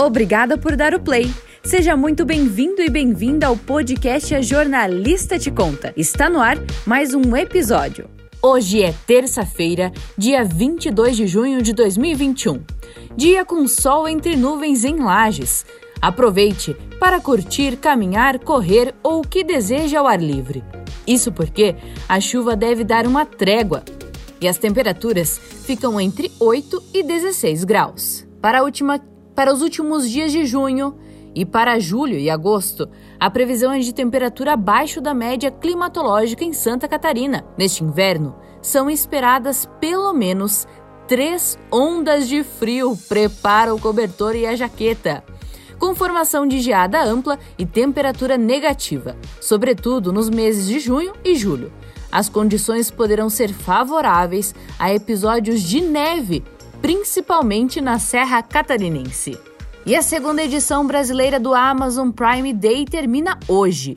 Obrigada por dar o play. Seja muito bem-vindo e bem-vinda ao podcast A Jornalista Te Conta. Está no ar mais um episódio. Hoje é terça-feira, dia 22 de junho de 2021. Dia com sol entre nuvens em Lages. Aproveite para curtir, caminhar, correr ou o que deseja ao ar livre. Isso porque a chuva deve dar uma trégua e as temperaturas ficam entre 8 e 16 graus. Para, última, para os últimos dias de junho e para julho e agosto, a previsão é de temperatura abaixo da média climatológica em Santa Catarina. Neste inverno, são esperadas pelo menos três ondas de frio. Prepara o cobertor e a jaqueta com formação de geada ampla e temperatura negativa, sobretudo nos meses de junho e julho. As condições poderão ser favoráveis a episódios de neve, principalmente na Serra Catarinense. E a segunda edição brasileira do Amazon Prime Day termina hoje.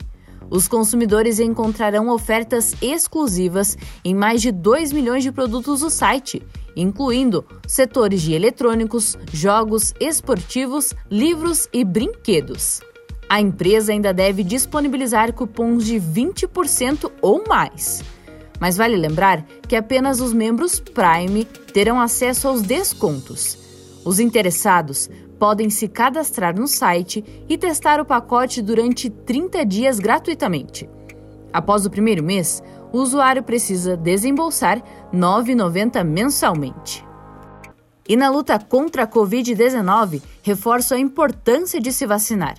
Os consumidores encontrarão ofertas exclusivas em mais de 2 milhões de produtos do site, incluindo setores de eletrônicos, jogos, esportivos, livros e brinquedos. A empresa ainda deve disponibilizar cupons de 20% ou mais. Mas vale lembrar que apenas os membros Prime terão acesso aos descontos. Os interessados podem se cadastrar no site e testar o pacote durante 30 dias gratuitamente. Após o primeiro mês, o usuário precisa desembolsar R$ 9,90 mensalmente. E na luta contra a Covid-19, reforço a importância de se vacinar.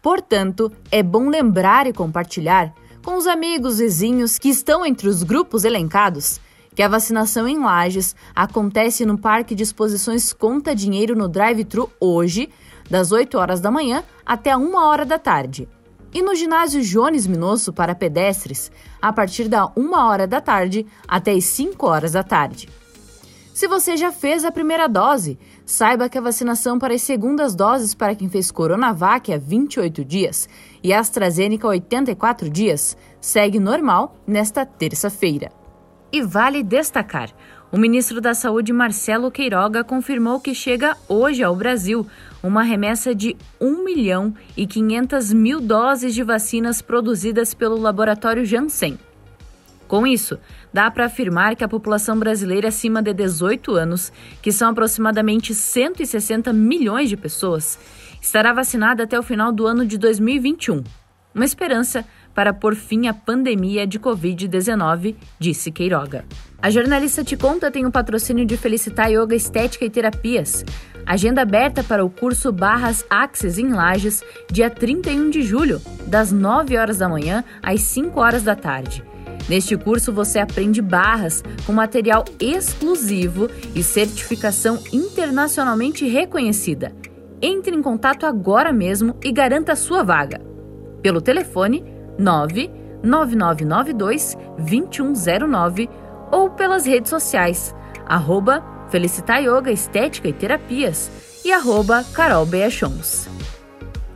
Portanto, é bom lembrar e compartilhar com os amigos vizinhos que estão entre os grupos elencados que a vacinação em Lages acontece no Parque de Exposições Conta Dinheiro no Drive-Thru hoje, das 8 horas da manhã até 1 hora da tarde. E no ginásio Jones Minosso para pedestres, a partir da 1 hora da tarde até as 5 horas da tarde. Se você já fez a primeira dose, saiba que a vacinação para as segundas doses para quem fez Coronavac há 28 dias e AstraZeneca há 84 dias segue normal nesta terça-feira. E vale destacar: o ministro da Saúde, Marcelo Queiroga, confirmou que chega hoje ao Brasil uma remessa de 1 milhão e 500 mil doses de vacinas produzidas pelo laboratório Janssen. Com isso, dá para afirmar que a população brasileira acima de 18 anos, que são aproximadamente 160 milhões de pessoas, estará vacinada até o final do ano de 2021. Uma esperança para pôr fim à pandemia de Covid-19, disse Queiroga. A jornalista Te Conta tem o um patrocínio de Felicitar Yoga Estética e Terapias. Agenda aberta para o curso Barras Axis em Lages, dia 31 de julho, das 9 horas da manhã às 5 horas da tarde. Neste curso você aprende barras com material exclusivo e certificação internacionalmente reconhecida. Entre em contato agora mesmo e garanta sua vaga. Pelo telefone 99992 2109 ou pelas redes sociais, arroba Felicitar Yoga Estética e Terapias e arroba Carol Beachons.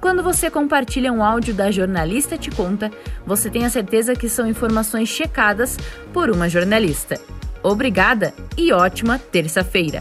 Quando você compartilha um áudio da Jornalista Te Conta, você tem a certeza que são informações checadas por uma jornalista. Obrigada e ótima terça-feira!